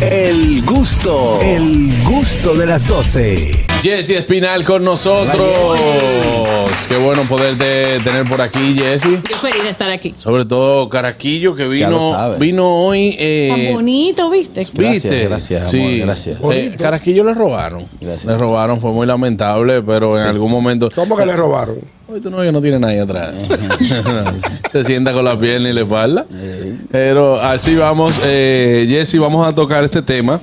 El gusto, el gusto de las 12. Jesse Espinal con nosotros. Qué bueno poderte tener por aquí, Jesse. Yo feliz de estar aquí. Sobre todo Caraquillo, que vino, vino hoy. eh, Tan bonito, ¿viste? ¿Viste? Gracias, sí. amor, gracias. Eh, Carasquillo le robaron. Gracias. Le robaron, fue muy lamentable, pero en algún momento. ¿Cómo que le robaron? Hoy tú no ves que no tiene nadie atrás. Se sienta con la pierna y la espalda. Pero así vamos. Eh, Jesse, vamos a tocar este tema.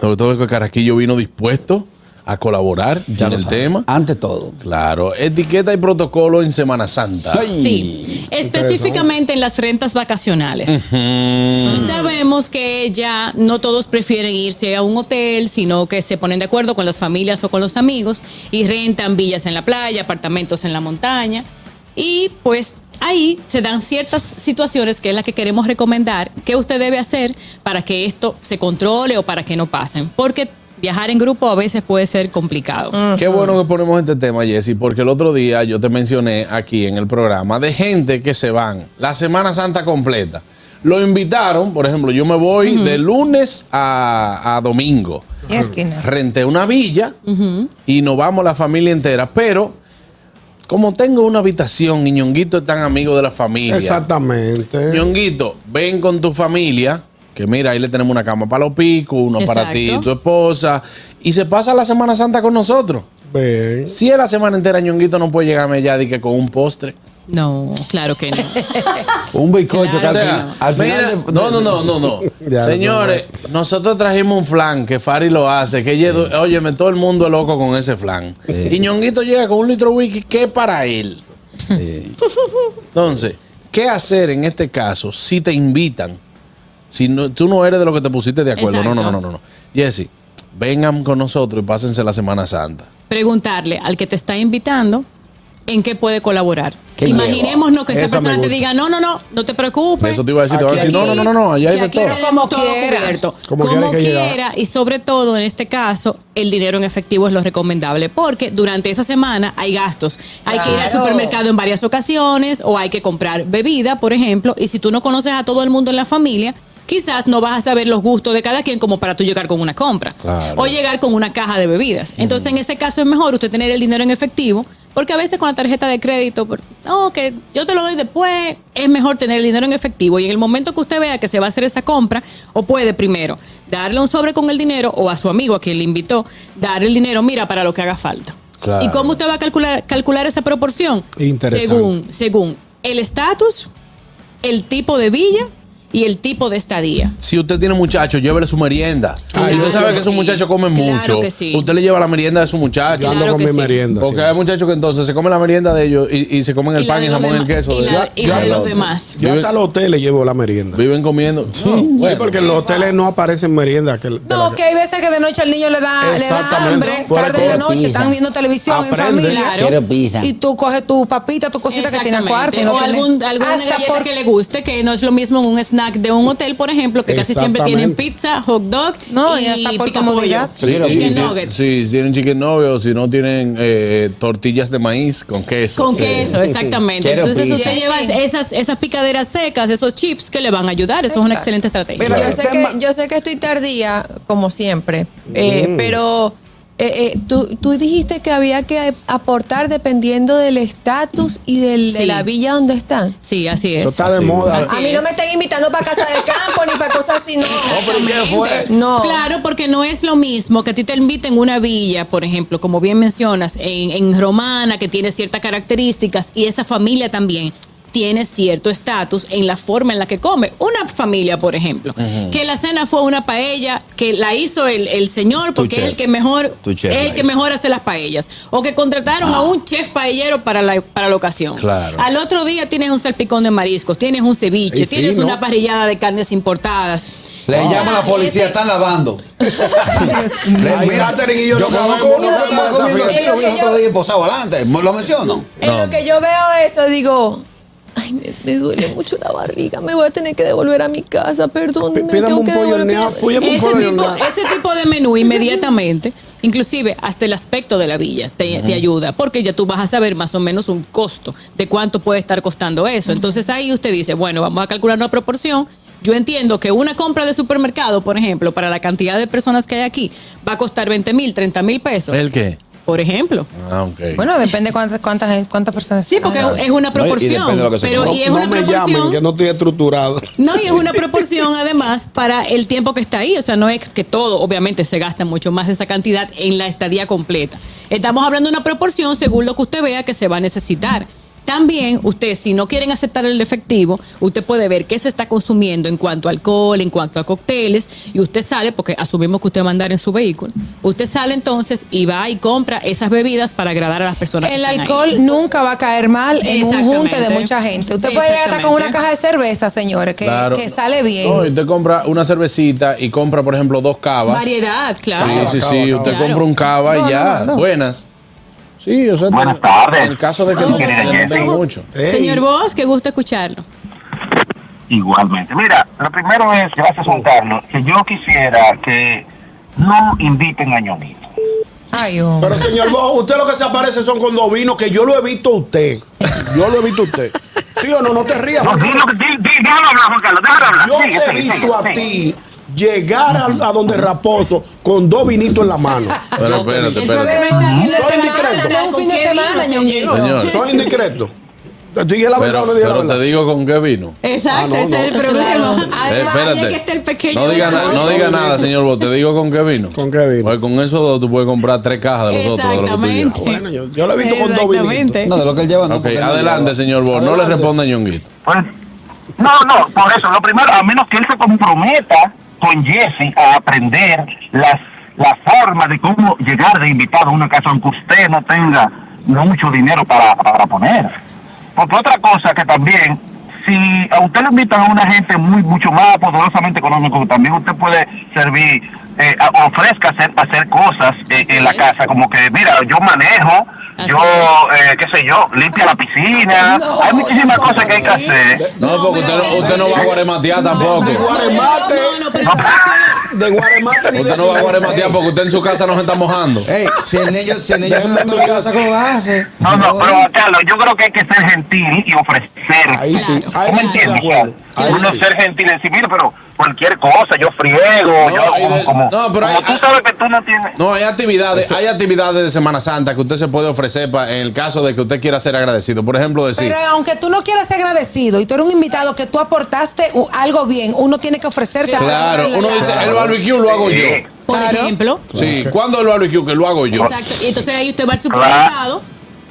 Sobre todo que Carasquillo vino dispuesto a colaborar Ya en el sabe. tema. Ante todo. Claro, etiqueta y protocolo en Semana Santa. Ay. Sí, específicamente en las rentas vacacionales. Mm, Sabemos que ya no todos prefieren irse a un hotel, sino que se ponen de acuerdo con las familias o con los amigos y rentan villas en la playa, apartamentos en la montaña. Y pues ahí se dan ciertas situaciones que es la que queremos recomendar que usted debe hacer para que esto se controle o para que no pasen. Porque viajar en grupo a veces puede ser complicado. Qué bueno que ponemos este tema, Jesse, porque el otro día yo te mencioné aquí en el programa de gente que se van la Semana Santa completa. Lo invitaron, por ejemplo, yo me voy de lunes a, a domingo. Renté una villa y nos vamos la familia entera, pero como tengo una habitación y Ñonguito es tan amigo de la familia. Exactamente. Ñonguito, ven con tu familia, que mira, ahí le tenemos una cama para los picos, uno para ti y tu esposa, y se pasa la Semana Santa con nosotros. Ven. Si es la semana entera, Ñonguito no puede llegarme ya de que con un postre. No, claro que no. Un bizcocho que Claro. al, O sea, final- al final. mira, de- no, no, no, no, no. Señores, nosotros trajimos un flan que Fari lo hace, que ella- óyeme, todo el mundo es loco con ese flan. Sí. Y Ñonguito llega con un litro de whisky que para él. Sí. Entonces, ¿qué hacer en este caso si te invitan? Si no, tú no eres de lo que te pusiste de acuerdo. No, no, no, no, no. Jesse, vengan con nosotros y pásense la Semana Santa. preguntarle al que te está invitando en qué puede colaborar. ¿Qué Imaginémonos que esa persona te diga, no, no, no, no te preocupes. Eso te iba a decir, te voy a Aquí- decir, no, no, no, no, no, allá hay de aquí todo. Como todo quiera. cubierto. Como Como, quiera que quiera, llegar. y sobre todo en este caso, el dinero en efectivo es lo recomendable, porque durante esa semana hay gastos. Hay que ir al supermercado en varias ocasiones o hay que comprar bebida, por ejemplo, y si tú no conoces a todo el mundo en la familia, quizás no vas a saber los gustos de cada quien como para tú llegar con una compra Claro. o llegar con una caja de bebidas. Entonces, en ese caso es mejor usted tener el dinero en efectivo, porque a veces con la tarjeta de crédito, no, que yo te lo doy después, es mejor tener el dinero en efectivo. Y en el momento que usted vea que se va a hacer esa compra, o puede primero darle un sobre con el dinero o a su amigo a quien le invitó, darle el dinero, mira, para lo que haga falta. Claro. ¿Y cómo usted va a calcular, calcular esa proporción? Interesante. Según, según el estatus, el tipo de villa y el tipo de estadía. Si usted tiene muchachos, llévele su merienda. Claro si usted sabe que que esos sí. muchachos comen Claro mucho, que sí. usted le lleva la merienda de su muchacho. Yo ando Claro con mi sí. merienda. Porque sí. hay muchachos que entonces se comen la merienda de ellos y, y se comen el Y la pan y los jamón y el queso. Y de la- ellos. y la de los demás. Yo hasta al hotel le llevo la merienda. Viven comiendo. No, Sí, porque en los hoteles no aparecen merienda. Que, de la No, que- hay veces que de noche al niño le da, le da Exactamente. hambre, tarde de de noche, pizza. están viendo televisión en familia. Claro. Y tú coges tu papita, tu cosita que tiene cuarto. O algún, alguna hasta galleta por- que le guste, que no es lo mismo en un snack de un hotel, por ejemplo, que casi siempre tienen pizza, hot dog No, y, y hasta por comodidad. Sí, chicken sí, nuggets. sí, si tienen chicken novio, si no tienen eh, tortillas de maíz con queso. Con Sí. queso, exactamente. Entonces usted lleva esas, esas picaderas secas, esos chips que le van a ayudar. Eso es una excelente estrategia. Mira, yo, sé que, yo sé que estoy tardía, como siempre, eh, pero eh, eh, tú, tú dijiste que había que aportar dependiendo del estatus y del- de la villa donde están. Sí, así es. Eso está de Así. moda. Así a mí no me están invitando para casa del campo ni para cosas así, no. pero ¿qué fue? No. Claro, porque no es lo mismo que a ti te inviten una villa, por ejemplo, como bien mencionas, en, en Romana, que tiene ciertas características, y esa familia también tiene cierto estatus en la forma en la que come. Una familia, por ejemplo, que la cena fue una paella que la hizo el, el señor porque es el que mejor el que hizo. mejor hace las paellas o que contrataron a un chef paellero para la, para la ocasión. Claro. Al otro día tienes un salpicón de mariscos, tienes un ceviche, Y tienes fino. una parrillada de carnes importadas. Le O llama a la policía, ese- están lavando. Mira, y yo yo no conozco uno que estaba comiendo así, lo vi el otro día posado adelante. ¿Me ¿Lo menciono? En lo que yo veo eso, digo, ay, me, me duele mucho la barriga, me voy a tener que devolver a mi casa, perdón. Pídame un pollo horneado. Ese pollo tipo, horneado. ese tipo de menú inmediatamente, inclusive hasta el aspecto de la villa te, te ayuda, porque ya tú vas a saber más o menos un costo de cuánto puede estar costando eso. Entonces ahí usted dice, bueno, vamos a calcular una proporción Yo entiendo que una compra de supermercado, por ejemplo, para la cantidad de personas que hay aquí, va a costar 20 mil, 30 mil pesos. ¿El qué? Por ejemplo. Ah, ok. Bueno, depende cuántas, cuántas, cuántas personas. Sí, porque Ah. es una proporción. de lo que se pero coma. y es no una me proporción. llamen, que no estoy estructurado. No, y es una proporción además para el tiempo que está ahí. O sea, no es que todo, obviamente, se gasta mucho más de esa cantidad en la estadía completa. Estamos hablando de una proporción según lo que usted vea que se va a necesitar. También, usted, si no quieren aceptar el efectivo, usted puede ver qué se está consumiendo en cuanto a alcohol, en cuanto a cócteles, y usted sale, porque asumimos que usted va a andar en su vehículo, usted sale entonces y va y compra esas bebidas para agradar a las personas. que El están ahí. alcohol nunca va a caer mal en un junte de mucha gente. Usted puede llegar hasta con una caja de cerveza, señores, que, Claro. que sale bien. No, usted compra una cervecita y compra, por ejemplo, dos cavas. Variedad, claro. Sí, sí, Cava, sí. cava, Usted cava. compra un cava No, y ya. no, no. Buenas. Sí, o sea, Buenas tardes. En el caso de que no, no mucho. Ey, Señor Vos, qué gusto escucharlo. Igualmente. Mira, lo primero es, gracias Juan Carlos, que yo quisiera que no inviten a Ñonito. Ay, hombre. Pero señor Bo, usted lo que se aparece son con dos vinos que yo lo he visto a usted. Yo lo he visto a usted. ¿Sí o no? No te rías. No, déjalo hablar, Juan Carlos, déjalo hablar. Yo te he visto a sigue. ti llegar a, a donde Raposo con dos vinitos en la mano. Pero espérate, espérate. Soy indiscreto. ¿con Un fin de semana, Ñonguito. Soy indiscreto. ¿Te dije la verdad Pero, o no dije la pero te digo con qué vino. Exacto, Ah, no, ese no. es el problema. Claro. Además, Eh, así espérate. es que está el pequeño. No diga, na- no diga nada, señor Vos. Te digo con qué vino. ¿Con qué vino? Porque con esos dos tú puedes comprar tres cajas de los otros. De lo que tú llevas. Exactamente. Bueno, yo, yo lo he visto con dos vinitos. No, de lo que él lleva, no. Ok, porque él no adelante, lleva. señor Vos. No le responda a Ñonguito. Pues, no, no, por eso, lo primero, a menos que él se comprometa con Jesse a aprender las la forma de cómo llegar de invitado a una casa aunque usted no tenga mucho dinero para, para poner. Porque otra cosa que también, si a usted le invitan a una gente muy mucho más poderosamente económico, también usted puede servir, eh, ofrezca hacer, hacer cosas eh, en la casa, como que, mira, yo manejo, Así yo, eh, qué sé yo, limpia la piscina, No, hay muchísimas no, cosas que hay que no, hacer. No, porque usted no, usted no va a guarematear tampoco. De Guaremate. No, no, pero De Guaremate ni Usted no va a guarematear porque usted en su casa no se está mojando. Ey, si el niño, si en la casa, ¿cómo hace? No, no, pero Carlos, yo creo que hay que ser gentil y ofrecer. Ahí sí, ahí ¿Tú me sí estoy de entiendes? Uno ser gentil y decir, mira, pero cualquier cosa, yo friego, yo hay como, de- como, no, pero como hay- tú sabes que tú no tienes... No, hay actividades, hay actividades de Semana Santa que usted se puede ofrecer pa- en el caso de que usted quiera ser agradecido. Por ejemplo, decir, Pero aunque tú no quieras ser agradecido y tú eres un invitado que tú aportaste algo bien, uno tiene que ofrecerse a claro, uno dice, el barbecue lo hago yo. Por Claro. ejemplo. Sí, ¿cuándo el barbecue? Que lo hago yo. Exacto. Y entonces ahí usted va al supermercado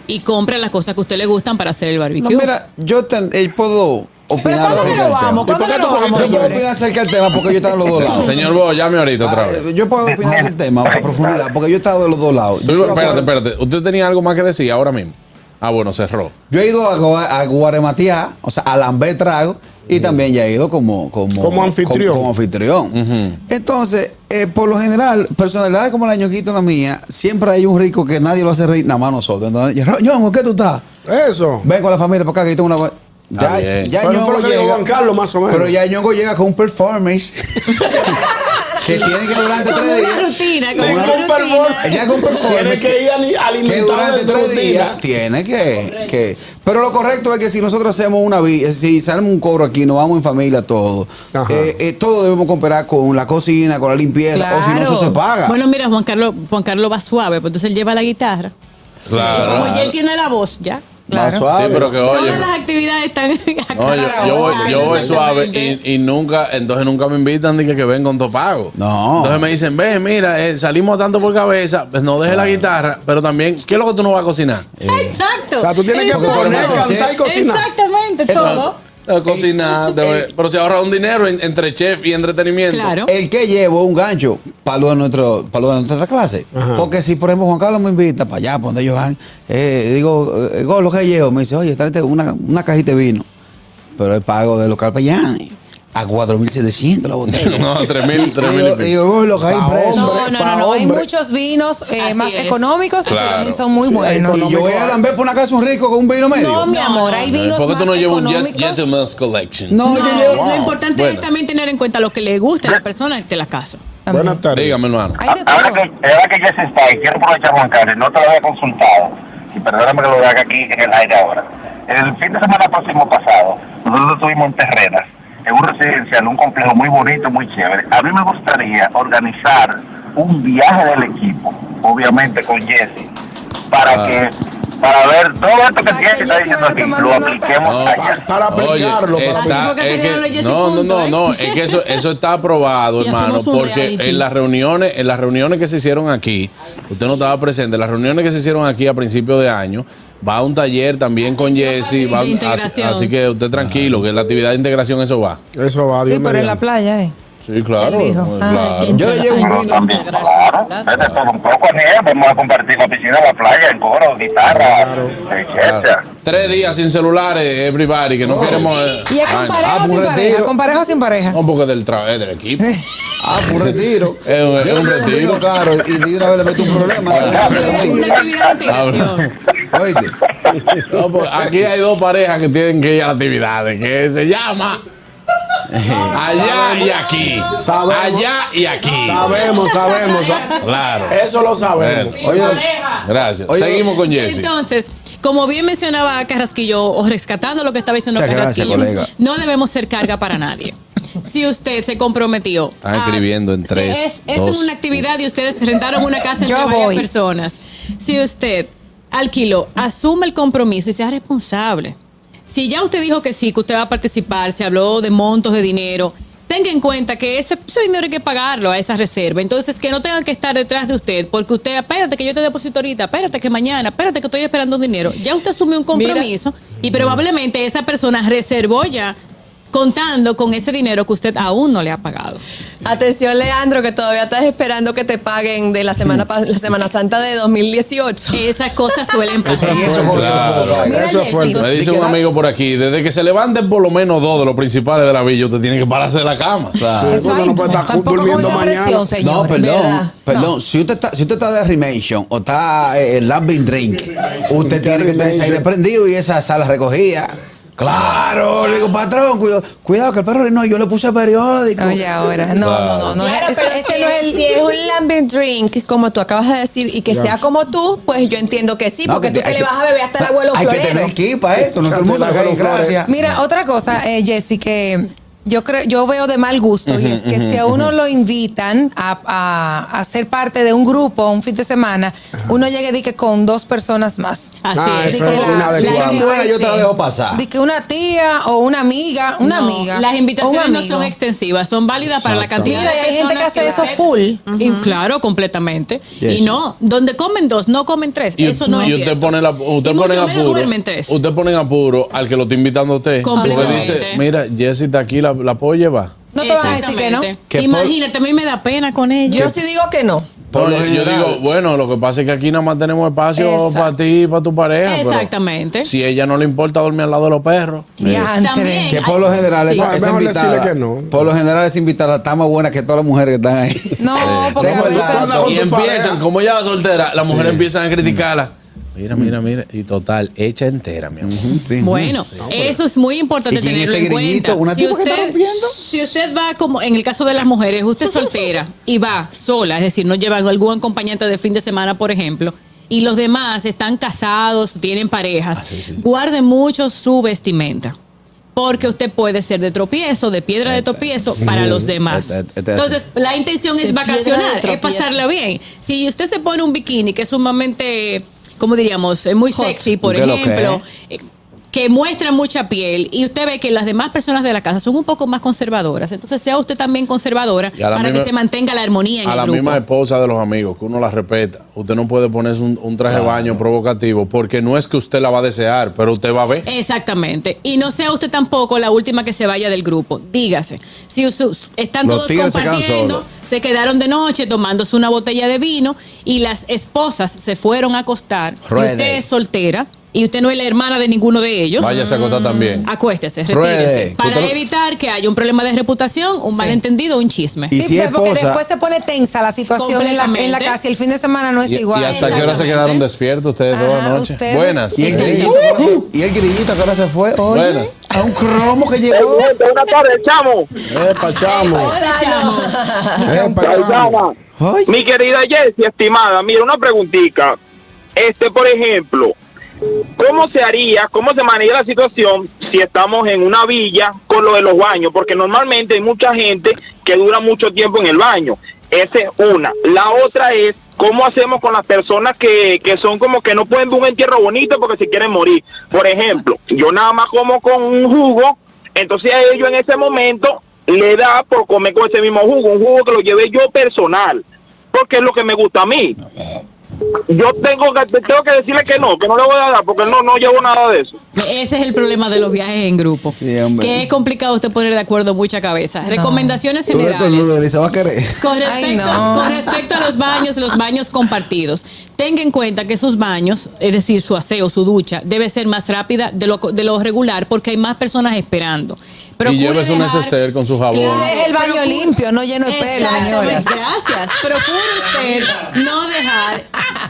y compra las cosas que a usted le gustan para hacer el No, barbecue. mira, yo ten- eh, puedo Pero opinar ¿cuándo que tema. vamos? ¿Cuándo ¿Y por que tú vamos, Yo puedo opinar acerca del tema porque yo he estado de los dos lados. Señor Bo, llame ahorita otra Ah, vez. Yo puedo opinar del tema a profundidad porque yo he estado de los dos lados. Espérate, espérate. ¿Usted tenía algo más que decir ahora mismo? Ah, bueno, cerró. Yo he ido a, a Guarematear, o sea, a Lambé Trago, y también ya he ido como, como, Como anfitrión. Como, como anfitrión. Entonces, eh, por lo general, personalidades como la ñoquito la mía, siempre hay un rico que nadie lo hace reír, nada más nosotros. Entonces, yo, Ñongo, ¿qué tú estás? Eso. Ven con la familia para acá que yo tengo una. Ya, ya Pero Ñongo fue lo que dijo llega. Juan Carlos, más o menos. Pero ya Ñongo llega con un performance que tiene que durante Con tres una días. rutina, con Con una performance. Ella con performance. Tiene que ir ali- que alimentado durante tres rutina. días tiene que, que. Pero lo correcto es que si nosotros hacemos una vi- si salimos un cobro aquí, nos vamos en familia todos, Ajá. eh, eh, todo debemos cooperar con la cocina, con la limpieza, o si no, Claro. eso se paga. Bueno, mira, Juan Carlos, Juan Carlos va suave, pues entonces él lleva la guitarra. Claro. Como ya él tiene la voz, ya. Más Claro. suave. Sí, pero que oye. Todas las actividades están. No, yo, yo voy, yo voy suave y, y nunca, entonces nunca me invitan ni que, que ven con todo pago. No. Entonces me dicen, ve, mira, eh, salimos tanto por cabeza, pues no dejes la guitarra, pero también, ¿qué es lo que tú no vas a cocinar? Exacto. O sea, tú tienes que Exacto. poner, cantar y cocinar. Exactamente, todo. A cocinar, pero se ahorra un dinero en- entre chef y entretenimiento. Claro. El que llevo un gancho para lo de, nuestro, para lo de nuestra clase. Ajá. Porque si, por ejemplo, Juan Carlos me invita para allá, para donde ellos van, eh, digo, eh, lo que llevo, me dice, oye, tráete una, una cajita de vino. Pero el pago de local para allá, a 4.700 la botella. No, 3.000, 3.000 y Digo, lo que hay preso. No, no, no, no. Hay muchos vinos eh, más es. económicos Claro. que también son muy Sí, buenos. Y yo voy a Lambert por una casa un rico con un vino medio. No, mi No, amor, no, hay no. vinos ¿Por qué tú no llevas un. Gentleman's Collection? No, No, yo llevo. lo importante Buenas. es también tener en cuenta lo que le gusta a la persona que te la casa. También. Buenas tardes. Dígame, hermano. Ahora que, ahora que Jesse está y quiero aprovechar Juan Carlos, no te lo había consultado, y perdóname que lo haga aquí en el aire ahora. El fin de semana próximo pasado, nosotros estuvimos en Terrenas en un residencial, un complejo muy bonito, muy chévere. A mí me gustaría organizar un viaje del equipo, obviamente con Jesse, para que para ver todo esto que Para que está diciendo aquí, lo apliquemos No, allá. Para aplicarlo. Oye, para está- es que- no, no, no, ¿eh? no, es que eso, eso está aprobado, hermano, porque reality. en las reuniones, en las reuniones que se hicieron aquí, usted no estaba presente, en las reuniones que se hicieron aquí a principios de año, va a un taller también con Jesse, va, de integración. así, así que usted tranquilo, que la actividad de integración eso va. Eso va, Sí, Dios pero en la mediante. playa, ¿eh? Sí, claro. Él dijo. Ah, claro. Yo le llevo un Pero vino. también, claro, vete todo un poco, Aniel, vamos a compartir la piscina, la playa, en coro, guitarra, etcétera. Tres días sin celulares, everybody, que no queremos. eh, ¿Y es con pareja Ah, o sin pues pareja? retiro. ¿Con pareja o sin pareja? No, porque del trabajo del equipo. Ah, por retiro. Es un- es Yo un le llevo retiro. caro y de una vez le meto un problema. Una actividad de integración. Oíste. No, pues, aquí hay dos parejas que tienen que ir a actividades, que se llama allá y aquí. Sabemos. Allá y aquí. Sabemos, sabemos. sa- Claro. Eso lo sabemos. Oye, Gracias. Oye, Seguimos con Jesse. Entonces, como bien mencionaba Carrasquillo, o rescatando lo que estaba diciendo Muchas Carrasquillo, no debemos ser carga para nadie. Si usted se comprometió. Están a- escribiendo en si tres, Es, es dos. una actividad y ustedes rentaron una casa entre varias voy. personas. Si usted alquiló, asume el compromiso y sea responsable. Si ya usted dijo que sí, que usted va a participar, se habló de montos de dinero, tenga en cuenta que ese, ese dinero hay que pagarlo a esa reserva. Entonces, que no tengan que estar detrás de usted, porque usted, espérate que yo te deposito ahorita, espérate que mañana, espérate que estoy esperando un dinero. Ya usted asumió un compromiso y probablemente esa persona reservó ya contando con ese dinero que usted aún no le ha pagado. Atención, Leandro, que todavía estás esperando que te paguen de la semana, pa- la semana Santa de 2018. Esas cosas suelen pasar. eso Claro. Es fuerte. Me dice un amigo por aquí, desde que se levanten por lo menos dos de los principales de la villa, usted tiene que pararse de la cama. Claro. Eso no puede estar durmiendo mañana. presión, No, perdón, ¿verdad? perdón. No. Si usted está, si usted está de Rimation o está eh, en Lambing Drink, usted tiene que tener ese aire prendido y esa sala recogida. Claro, le digo, patrón, cuidado, cuidado que el perro no, yo le puse periódico. Oye, ahora, no, no, no, no. Claro, ese, pero ese si no es es- el, si es un lambing drink, como tú acabas de decir, y que sea como tú, pues yo entiendo que sí, No, porque que tú te- te hay le que- vas a beber hasta el abuelo Hay que florero. tener equipo para eso, no todo el mundo. Mira, otra cosa, eh, Jessy, que yo creo, yo veo de mal gusto, y es que si a uno lo invitan a, a- a ser parte de un grupo un fin de semana, uno llegue di que con dos personas más. Así Ah, es. eso que es la- yo te la dejo pasar. Que una tía o una amiga, una No, amiga. Las invitaciones no son extensivas, son válidas para la cantidad Mira, de y hay gente que hace eso full. Y claro, completamente. Yes. Y no, donde comen dos, no comen tres. Y, eso no y es usted cierto. pone la, usted Y pone apuro. Usted pone en apuro al que lo está invitando a usted. Porque dice, mira, Jessy está aquí, la, la puedo llevar. No te vas a decir que no. Que Imagínate, a mí me da pena con ellos. Yo sí digo que no. Yo- general- digo, bueno, lo que pasa es que aquí nada más tenemos espacio Exacto. para ti y para tu pareja. pero Exactamente. Si ella no le importa dormir al lado de los perros. Diantre. También. Que por lo general Sí. esa, invitada, que no. por lo general esa invitada está más buena que todas las mujeres que están ahí. No, porque a veces... Y empiezan, pareja. como ella va soltera, las mujeres empiezan a criticarla. Mira, mira, mira. Y total, hecha entera, mi amor. Sí. Bueno, eso es muy importante ¿Y quién tenerlo ese en cuenta. ¿Una Si tipa que está usted, rompiendo? si usted va como en el caso de las mujeres, usted es soltera y va sola, es decir, no lleva algún acompañante de fin de semana, por ejemplo, y los demás están casados, tienen parejas, guarde mucho su vestimenta. Porque usted puede ser de tropiezo, de piedra de tropiezo para los demás. este- este- Entonces, la intención es vacacionar, es pasarla bien. Si usted se pone un bikini que es sumamente, ¿cómo diríamos? Eh, Muy sexy, por ¿Qué es lo que ejemplo, que muestra mucha piel y usted ve que las demás personas de la casa son un poco más conservadoras. Entonces, sea usted también conservadora a la para misma- que se mantenga la armonía en A el la grupo. misma esposa de los amigos, que uno la respeta. Usted no puede ponerse un, un traje de baño provocativo porque no es que usted la va a desear, pero usted va a ver. Exactamente. Y no sea usted tampoco la última que se vaya del grupo. Dígase, si us- us- están Los todos se compartiendo, se quedaron de noche tomándose una botella de vino y las esposas se fueron a acostar Ruede. y usted es soltera y usted no es la hermana de ninguno de ellos. Váyase a acostar también. Acuéstese, Ruede. retírese. Para evitar que haya un problema de reputación, un Sí. malentendido, un chisme. Y Sí, si es porque esposa- después se pone tensa la situación en la, en la Completamente. casa y el fin de semana no es Y, igual. y hasta qué hora se Exactamente. quedaron despiertos ustedes toda la Ajá, noche. ustedes- Buenas. Y el grillito, que ahora se- y el grillito que ahora se fue, oye, Buenas. a un cromo que llegó. Buenas tardes, chamo. Epa, chamo. Hola, chamo. Epa, chamo. Oye, Mi querida Jessie, estimada, mira, una preguntita. Este, por ejemplo, ¿Cómo se haría, cómo se maneja la situación si estamos en una villa con lo de los baños? Porque normalmente hay mucha gente que dura mucho tiempo en el baño. Esa es una. La otra es cómo hacemos con las personas que, que son como que no pueden ver un entierro bonito porque se quieren morir. Por ejemplo, yo nada más como con un jugo, entonces a ellos en ese momento le da por comer con ese mismo jugo, un jugo que lo llevé yo personal, porque es lo que me gusta a mí. Yo tengo que, tengo que decirle que no, que no le voy a dar, porque no, no llevo nada de eso. Ese es el problema de los viajes en grupo. Sí, hombre. que es complicado usted poner de acuerdo mucha cabeza. Recomendaciones generales. y se va a querer. Con Ay, respecto, no. con respecto a los baños, los baños compartidos, tenga en cuenta que esos baños, es decir, su aseo, su ducha, debe ser más rápida de lo, de lo regular porque hay más personas esperando. Procure y lleve su dejar- neceser con su jabón. Claro, Es el baño procure- limpio, no lleno de pelo, Exactamente, señora. Gracias. Procure usted no dejar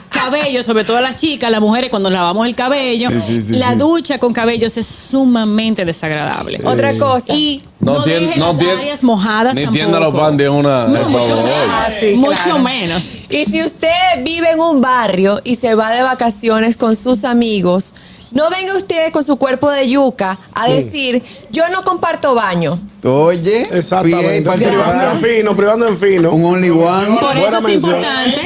cabello, sobre todo las chicas, las mujeres cuando lavamos el cabello. Sí, sí, sí, la sí. ducha con cabellos es sumamente desagradable. Otra cosa. Y No no, tien- deje no las tien- áreas mojadas Ni tampoco. tienda los pan de una. No, mucho favor. menos. Ah, sí, mucho claro. menos. Y si usted vive en un barrio y se va de vacaciones con sus amigos, no venga usted con su cuerpo de yuca a decir, yo no comparto baño. Oye, Exactamente. bien Privando en fino, privando en fino. Un only one. Por Buena eso es mención. importante.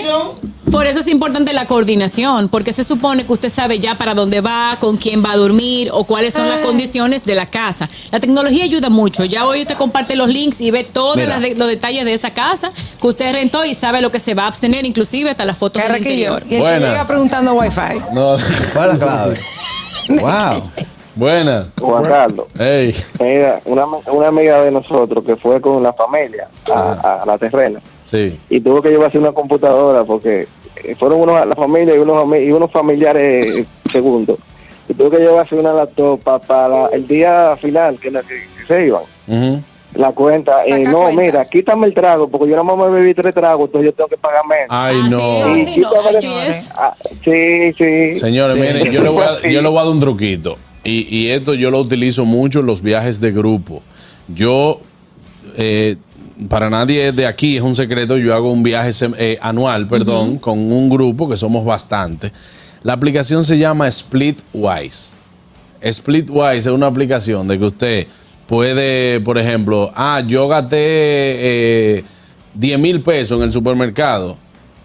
Por eso es importante la coordinación, porque se supone que usted sabe ya para dónde va, con quién va a dormir o cuáles son Ah. las condiciones de la casa. La tecnología ayuda mucho. Ya hoy usted comparte los links y ve todos los detalles de esa casa que usted rentó y sabe lo que se va a abstener, inclusive hasta las fotos del interior. Y el Buenas. que llega preguntando wifi. No. ¿Cuál es la clave? wow. Buena. Juan Carlos, Ey. mira, una, una amiga de nosotros que fue con la familia a, a la terrena Sí. y tuvo que llevarse una computadora porque fueron unos, la familia y unos, y unos familiares eh, segundos. Y tuvo que llevarse una laptop pa- para el día final que, que- que se iban. La cuenta, eh, no, cuenta. mira, quítame el trago porque yo nada más me bebí tres tragos, entonces yo tengo que pagar menos. Ay, Así no. es. Ah, sí, sí. Señores, Sí. miren, yo le, voy a, yo le voy a dar un truquito. Y, y esto yo lo utilizo mucho en los viajes de grupo. Yo, eh, para nadie de aquí es un secreto, yo hago un viaje eh, anual, perdón, con un grupo que somos bastante. La aplicación se llama Splitwise. Splitwise es una aplicación de que usted puede, por ejemplo, ah, yo gasté eh, 10 mil pesos en el supermercado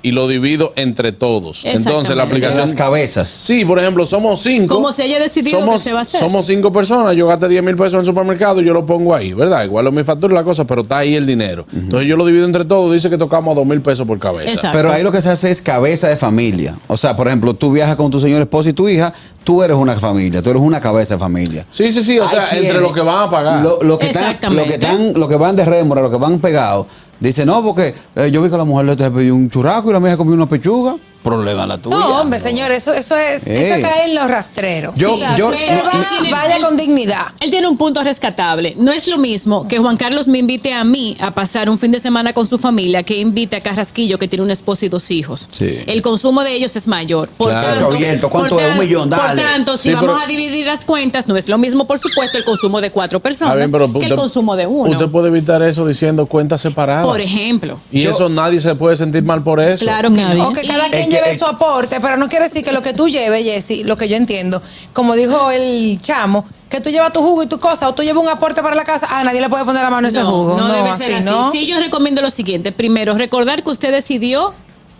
y lo divido entre todos. Entonces la aplicación las cabezas. Sí, por ejemplo, somos cinco. Como se haya decidido somos, que se va a hacer. Somos cinco personas, yo gasté 10 mil pesos en el supermercado, yo lo pongo ahí, ¿verdad? Igual mi factura y la cosa, pero está ahí el dinero. Entonces yo lo divido entre todos, dice que tocamos dos mil pesos por cabeza. Exacto. Pero ahí lo que se hace es cabeza de familia. O sea, por ejemplo, tú viajas con tu señor esposo y tu hija, tú eres una familia, tú eres una cabeza de familia. Sí, sí, sí, o Hay sea, quienes- entre los que van a pagar. Lo, lo que están, lo que están, lo que van de rémora, lo que van pegados, dice no, porque eh, yo vi que la mujer le pidió un churraco y la mía comió una pechuga. Problema la tuya. No, hombre, señor, eso, eso es, Ey. eso cae en los rastreros. Yo- usted no, va, tiene- vaya él- con dignidad. Él tiene un punto rescatable. No es lo mismo que Juan Carlos me invite a mí a pasar un fin de semana con su familia que invite a Carrasquillo que tiene una esposa y dos hijos. Sí. El consumo de ellos es mayor. Por Claro. tanto, Abierto, ¿cuánto por es? Un millón, dale. Por tanto, si Sí, vamos pero- a dividir las cuentas, no es lo mismo, por supuesto, el consumo de cuatro personas Está bien, pero que el consumo de uno. Usted puede evitar eso diciendo cuentas separadas. por ejemplo. Y Yo- eso nadie se puede sentir mal por eso. Claro que no. O que cada quien Es que- lleve es- su aporte, pero no quiere decir que lo que tú lleves, Jessy, lo que yo entiendo, como dijo el chamo, que tú llevas tu jugo y tu cosa, o tú llevas un aporte para la casa, ah, nadie le puede poner la mano a ese jugo. No, debe ser así. ¿no? Sí, yo recomiendo lo siguiente. Primero, recordar que usted decidió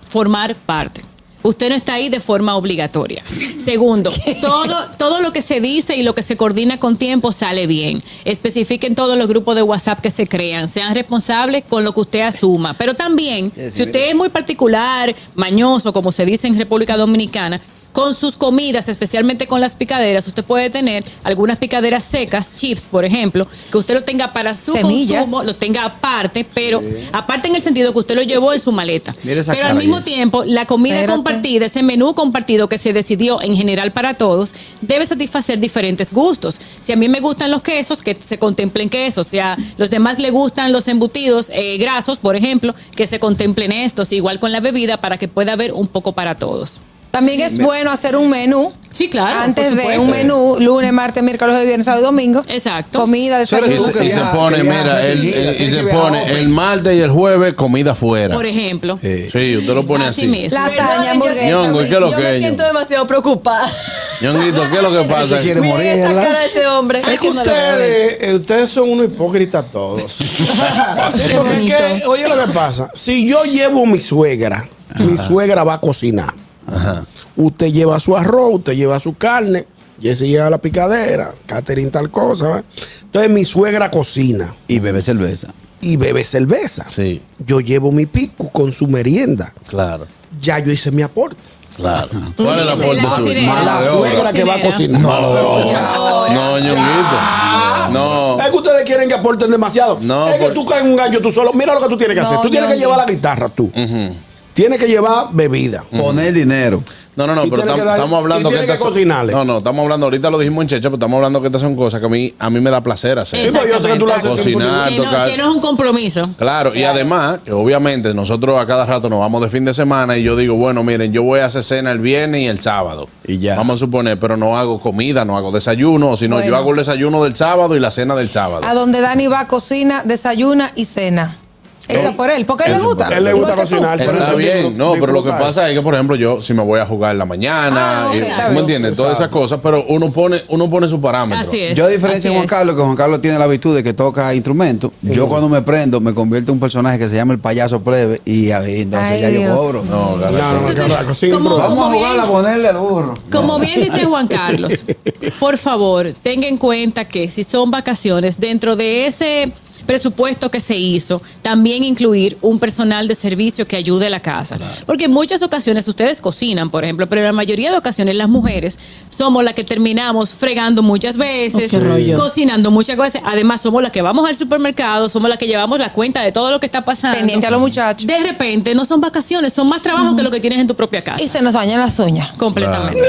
formar parte. Usted no está ahí de forma obligatoria. Segundo, todo, todo lo que se dice y lo que se coordina con tiempo sale bien. Especifiquen todos los grupos de WhatsApp que se crean. Sean responsables con lo que usted asuma. Pero también, si usted es muy particular, mañoso, como se dice en República Dominicana, con sus comidas, especialmente con las picaderas, usted puede tener algunas picaderas secas, chips, por ejemplo, que usted lo tenga para su Semillas. consumo, lo tenga aparte, pero aparte en el sentido que usted lo llevó en su maleta. Pero al mismo tiempo, la comida Espérate. compartida, ese menú compartido que se decidió en general para todos, debe satisfacer diferentes gustos. Si a mí me gustan los quesos, que se contemplen quesos. Si a los demás le gustan los embutidos eh, grasos, por ejemplo, que se contemplen estos. Igual con la bebida para que pueda haber un poco para todos. También es bueno hacer un menú. Sí, claro. Antes de un menú, lunes, martes, miércoles, viernes, sábado y domingo. Exacto. Comida, Y desayuno. que se, y se pone, mira, el- el- y se pone hombre. el martes y el jueves comida fuera. Por ejemplo. Sí, usted lo pone Así así. mismo. Lasaña, hamburguesa. Ñongo, ¿y qué es lo yo que me es, siento Ñongo? demasiado preocupada. Ñonguito, ¿qué es lo que pasa? quiere Miren morir, esa ¿verdad? cara de ese hombre. Es que ustedes, eh, ustedes son unos hipócritas todos. Sí, porque es bonito. que, oye lo que pasa. Si yo llevo mi suegra, mi suegra va a cocinar. Usted lleva su arroz, usted lleva su carne, Jesse lleva la picadera, Catherine tal cosa. Entonces mi suegra cocina Y bebe cerveza. y bebe cerveza. Sí, Yo llevo mi pico con su merienda. claro, Ya yo hice mi aporte. claro. ¿Cuál es la dices, aporte la obra. suegra que va a cocinar. De obra. No, Ñonguito. No. Es que ustedes quieren que aporten demasiado. No, es que por- tú caes en un gancho tú solo. Mira lo que tú tienes que No, hacer. Tú tienes que llevar la guitarra tú. Tienes que llevar bebida. Poner dinero. No, no, no, Y pero tiene tam- que dar- estamos hablando y que tiene que estas son- cocinarle. No, no, estamos hablando, ahorita lo dijimos en Checha, pero estamos hablando que estas son cosas que a mí, a mí me da placer hacer. Sí, pues yo sé que tú lo haces Cocinar, Que no, tocar. que no es un compromiso. Claro, y además, que obviamente nosotros a cada rato nos vamos de fin de semana y yo digo, bueno, miren, yo voy a hacer cena el viernes y el sábado. Y ya. Vamos a suponer, pero no hago comida, no hago desayuno, sino yo Bueno. hago el desayuno del sábado y la cena del sábado. A donde Dani va, cocina, desayuna y cena. Hecha por él. Porque a él le Él- gusta. él le gusta cocinar. Está bien, no, pero lo que pasa es que, por ejemplo, yo si me voy a jugar en la mañana, Ah, y- está ¿tú me entiendes? Todas esas cosas, pero uno pone, uno pone su parámetro. Así es. Yo a diferencia de así Juan es. Carlos, que Juan Carlos tiene la virtud de que toca instrumentos, yo cuando me prendo me convierto en un personaje que se llama el payaso plebe y ahí entonces Ay, ya yo cobro. No, Entonces, como-. Vamos a jugar a ponerle al burro. Como bien dice Juan Carlos, por favor, tenga en cuenta que si son vacaciones, dentro de ese presupuesto que se hizo, también incluir un personal de servicio que ayude a la casa. Porque en muchas ocasiones ustedes cocinan, por ejemplo, pero en la mayoría de ocasiones las mujeres somos las que terminamos fregando muchas veces, cocinando muchas veces. Además, somos las que vamos al supermercado, somos las que llevamos la cuenta de todo lo que está pasando. Pendiente a los muchachos. De repente, no son vacaciones, son más trabajo que lo que tienes en tu propia casa. Y se nos dañan las uñas. Completamente.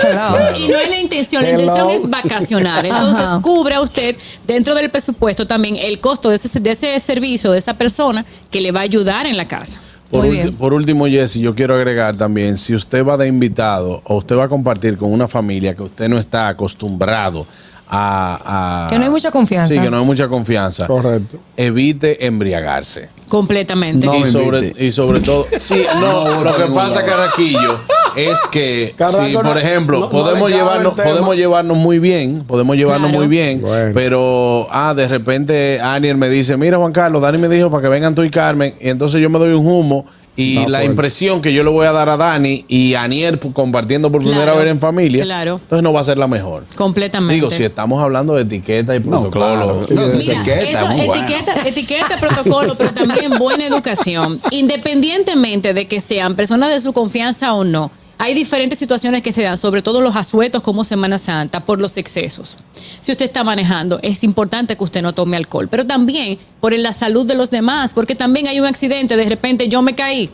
Y no es la intención, la Hello. intención es vacacionar. Entonces, Ajá. cubra usted dentro del presupuesto también el costo de ese, de ese servicio, de esa persona que le va a ayudar en la casa. Por, Muy ulti- bien. por último, Jesse, yo quiero agregar también, si usted va de invitado o usted va a compartir con una familia que usted no está acostumbrado a... a- Que no hay mucha confianza. Sí, que no hay mucha confianza. Correcto. Evite embriagarse. Completamente. No y, sobre, y sobre todo, sí, no, No, lo que pasa, no. Es que si, no- por ejemplo, no- podemos llevarnos, podemos llevarnos muy bien, podemos llevarnos Claro. muy bien, Bueno. pero ah, de repente Aniel me dice, mira Juan Carlos, Dani me dijo para que vengan tú y Carmen, y entonces yo me doy un humo. Y la fuerte. impresión que yo le voy a dar a Dani y a Aniel compartiendo por primera Claro, vez en familia, claro. entonces no va a ser la mejor. Completamente. Digo, si estamos hablando de etiqueta y No, protocolo. claro. No, Mira, etiqueta, eso, muy bueno. etiqueta, etiqueta, protocolo, pero también buena educación. Independientemente de que sean personas de su confianza o no, hay diferentes situaciones que se dan, sobre todo los asuetos como Semana Santa, por los excesos. Si usted está manejando, es importante que usted no tome alcohol, pero también por la salud de los demás, porque también hay un accidente, de repente yo me caí.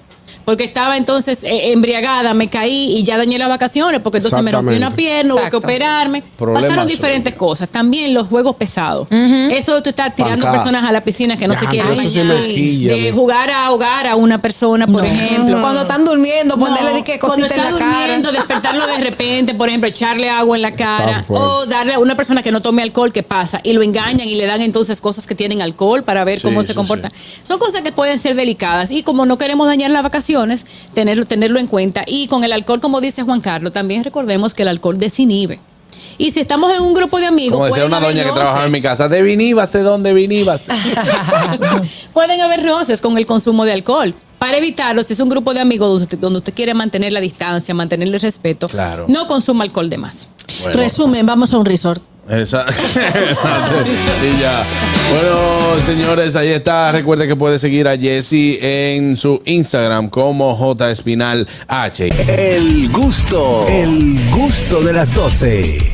Porque estaba entonces eh, embriagada, me caí y ya dañé las vacaciones, porque entonces me rompí una pierna, hubo que operarme. Problemas Pasaron diferentes cosas. También los juegos pesados. Eso de tú estar tirando personas a la piscina que no se Ya, quieren eso sí bañar. de jugar a ahogar a una persona, por ejemplo. Cuando están durmiendo, ponerle No, que cuando cosita en la cara. durmiendo, despertarlo de repente, por ejemplo, echarle agua en la cara o darle a una persona que no tome alcohol, ¿qué pasa? Y lo engañan y le dan entonces cosas que tienen alcohol para ver Sí, cómo sí, se comporta. sí. Son cosas que pueden ser delicadas y como no queremos dañar las tenerlo, tenerlo en cuenta. Y con el alcohol, como dice Juan Carlos, también recordemos que el alcohol desinhibe. Y si estamos en un grupo de amigos, Como decía una doña que trabajaba en mi casa, ¿de vinibas? ¿De dónde vinibas? Pueden haber roces con el consumo de alcohol. Para evitarlo, si es un grupo de amigos donde usted, donde usted quiere mantener la distancia, mantener el respeto, Claro. no consuma alcohol de más. Bueno. Resumen, vamos a un resort. Esa- y ya. Bueno, señores, ahí está. Recuerde que puede seguir a Jesse en su Instagram como J Espinal H. El gusto, el gusto de las 12.